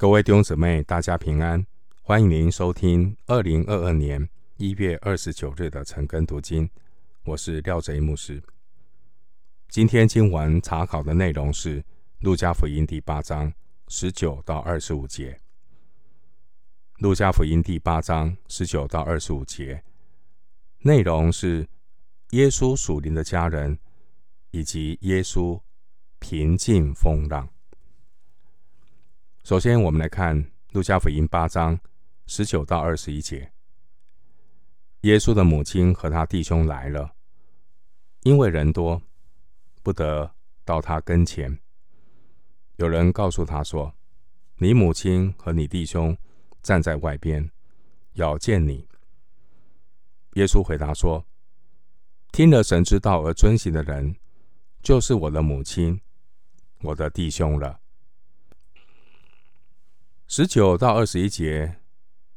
各位弟兄姊妹，大家平安！欢迎您收听二零二二年一月二十九日的晨更读经。我是廖贼牧师。今天经文查考的内容是《路加福音》第八章十九到二十五节。《路加福音》第八章十九到二十五节内容是耶稣属灵的家人以及耶稣平静风浪。首先，我们来看《路加福音》八章十九到二十一节。耶稣的母亲和他弟兄来了，因为人多，不得到他跟前。有人告诉他说：“你母亲和你弟兄站在外边，要见你。”耶稣回答说：“听了神之道而遵行的人，就是我的母亲，我的弟兄了。”十九到二十一节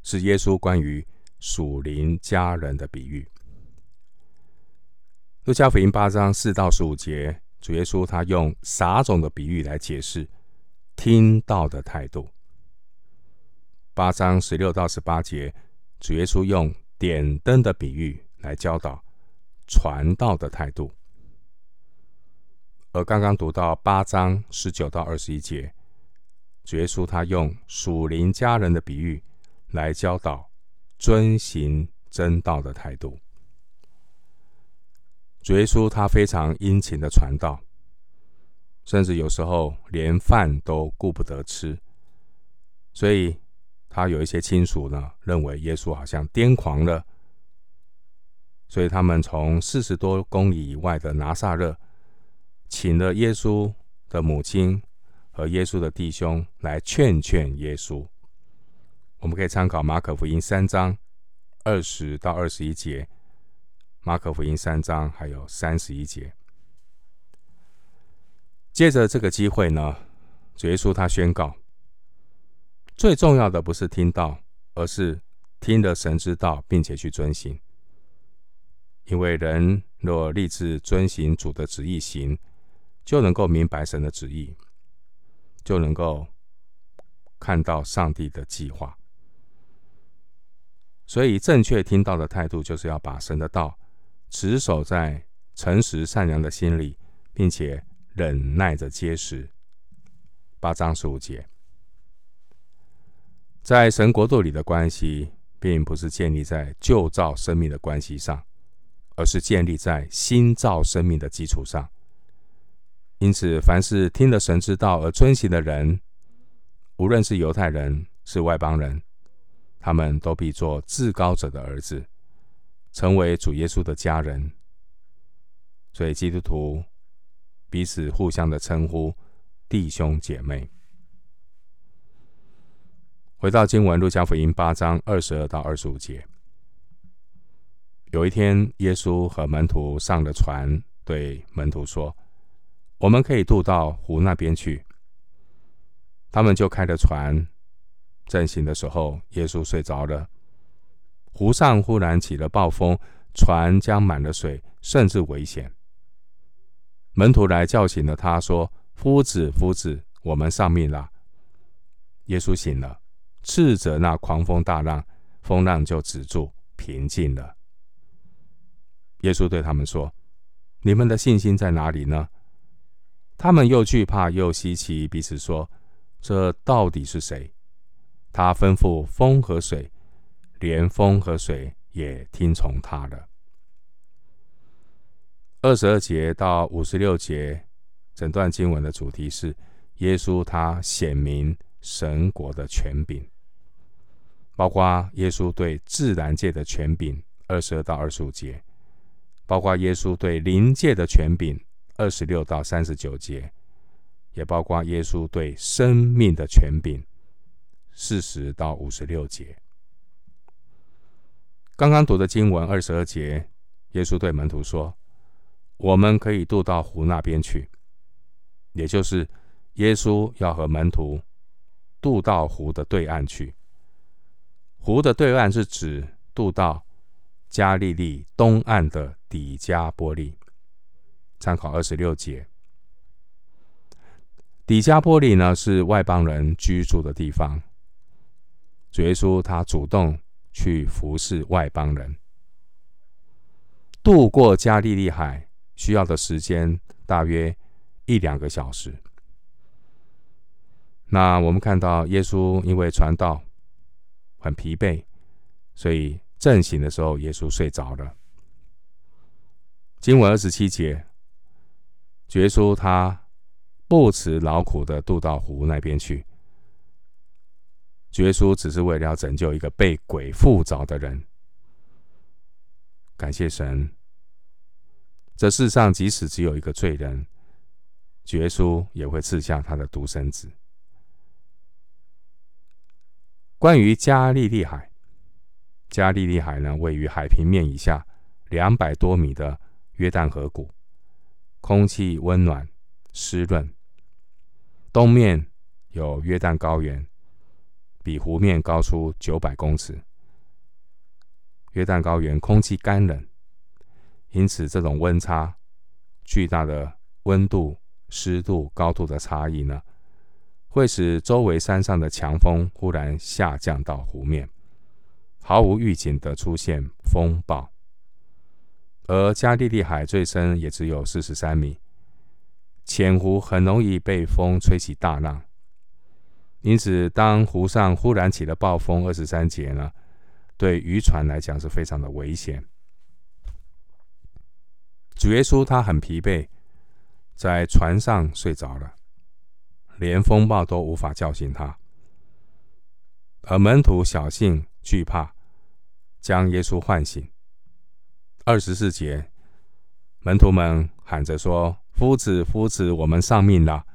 是耶稣关于属灵家人的比喻。路加福音八章四到十五节，主耶稣他用撒种的比喻来解释听到的态度。八章十六到十八节，主耶稣用点灯的比喻来教导传道的态度。而刚刚读到八章十九到二十一节。主耶稣他用属灵家人的比喻来教导遵行真道的态度。主耶稣他非常殷勤的传道，甚至有时候连饭都顾不得吃，所以他有一些亲属呢认为耶稣好像癫狂了，所以他们从四十多公里以外的拿撒勒请了耶稣的母亲。和耶稣的弟兄来劝劝耶稣，我们可以参考马可福音三章二十到二十一节，马可福音三章还有三十一节。借着这个机会呢，主耶稣他宣告，最重要的不是听到，而是听了神之道，并且去遵行。因为人若立志遵行主的旨意行，就能够明白神的旨意。就能够看到上帝的计划，所以正确听到的态度，就是要把神的道持守在诚实善良的心里，并且忍耐着结实。八章十五节，在神国度里的关系，并不是建立在旧造生命的关系上，而是建立在新造生命的基础上。因此，凡是听了神之道而遵行的人，无论是犹太人是外邦人，他们都必做至高者的儿子，成为主耶稣的家人。所以，基督徒彼此互相的称呼弟兄姐妹。回到经文，路加福音八章二十二到二十五节。有一天，耶稣和门徒上了船，对门徒说。我们可以渡到湖那边去。他们就开着船。正行的时候，耶稣睡着了。湖上忽然起了暴风，船将满了水，甚至危险。门徒来叫醒了他，说：“夫子，夫子，我们丧命了。”耶稣醒了，斥责那狂风大浪，风浪就止住，平静了。耶稣对他们说：“你们的信心在哪里呢？”他们又惧怕又稀奇，彼此说：“这到底是谁？他吩咐风和水，连风和水也听从他了。”二十二节到五十六节，整段经文的主题是耶稣他显明神国的权柄，包括耶稣对自然界的权柄（二十二到二十五节），包括耶稣对灵界的权柄。二十六到三十九节，也包括耶稣对生命的权柄。四十到五十六节，刚刚读的经文二十二节，耶稣对门徒说：“我们可以渡到湖那边去。”也就是耶稣要和门徒渡到湖的对岸去。湖的对岸是指渡到加利利东岸的底加波利。参考二十六节，底加波利呢是外邦人居住的地方，主耶稣他主动去服侍外邦人。渡过加利利海需要的时间大约一两个小时。那我们看到耶稣因为传道很疲惫，所以正行的时候，耶稣睡着了。经文二十七节，耶稣他不辞劳苦的渡到湖那边去。耶稣只是为了要拯救一个被鬼附着的人。感谢神，这世上即使只有一个罪人，耶稣也会赐下他的独生子。关于加利利海，加利利海呢，位于海平面以下两百多米的约旦河谷，空气温暖湿润，东面有约旦高原，比湖面高出九百公尺。约旦高原空气干冷，因此这种温差巨大的温度、湿度、高度的差异呢，会使周围山上的强风忽然下降到湖面，毫无预警的出现风暴。而加利利海最深也只有四十三米，浅湖很容易被风吹起大浪，因此当湖上忽然起了暴风，二十三节呢，对渔船来讲是非常的危险。主耶稣他很疲惫，在船上睡着了，连风暴都无法叫醒他，而门徒小心惧怕，将耶稣唤醒。二十四节，门徒们喊着说：“夫子，夫子，我们丧命了。”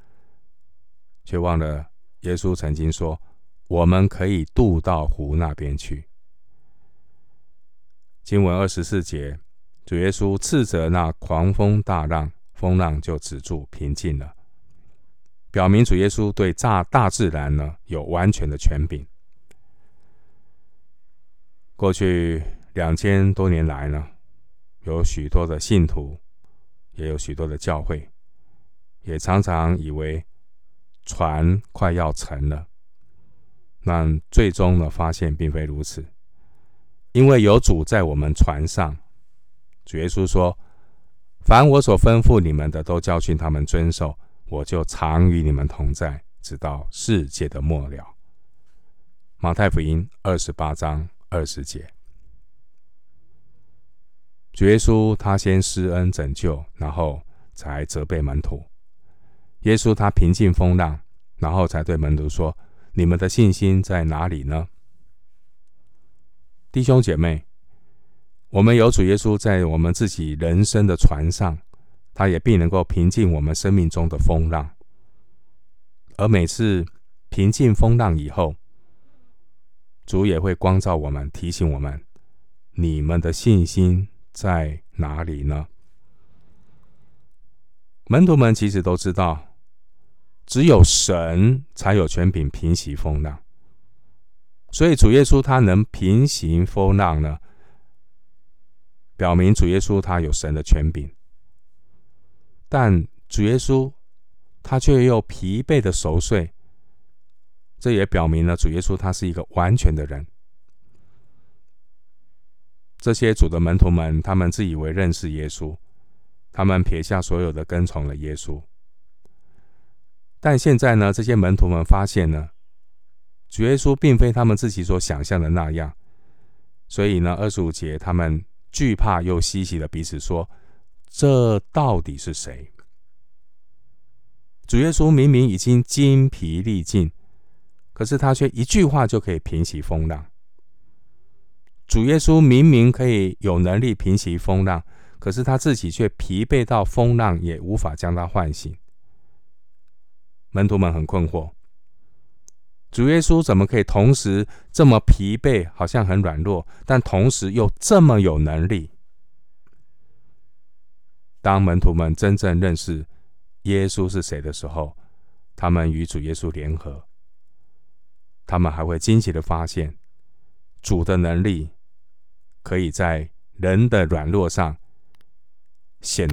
却忘了耶稣曾经说：“我们可以渡到湖那边去。”经文二十四节，主耶稣斥责那狂风大浪，风浪就止住，平静了，表明主耶稣对大大自然呢有完全的权柄。过去两千多年来呢，有许多的信徒，也有许多的教会，也常常以为船快要沉了，但最终呢，发现并非如此。因为有主在我们船上，主耶稣说：“凡我所吩咐你们的，都教训他们遵守，我就常与你们同在，直到世界的末了。”马太福音二十八章二十节。主耶稣他先施恩拯救，然后才责备门徒。耶稣他平静风浪，然后才对门徒说：“你们的信心在哪里呢？”弟兄姐妹，我们有主耶稣在我们自己人生的船上，他也必能够平静我们生命中的风浪。而每次平静风浪以后，主也会光照我们，提醒我们：你们的信心。在哪里呢？门徒们其实都知道，只有神才有权柄平息风浪，所以主耶稣他能平息风浪呢，表明主耶稣他有神的权柄。但主耶稣他却又疲惫的熟睡，这也表明了主耶稣他是一个完全的人。这些主的门徒们，他们自以为认识耶稣，他们撇下所有的跟从了耶稣。但现在呢，这些门徒们发现呢，主耶稣并非他们自己所想象的那样，所以呢，二十五节他们惧怕又稀奇的彼此说：“这到底是谁？”主耶稣明明已经精疲力尽，可是他却一句话就可以平息风浪。主耶稣明明可以有能力平息风浪，可是他自己却疲惫到风浪也无法将他唤醒。门徒们很困惑：主耶稣怎么可以同时这么疲惫，好像很软弱，但同时又这么有能力？当门徒们真正认识耶稣是谁的时候，他们与主耶稣联合，他们还会惊奇的发现主的能力。可以在人的软弱上显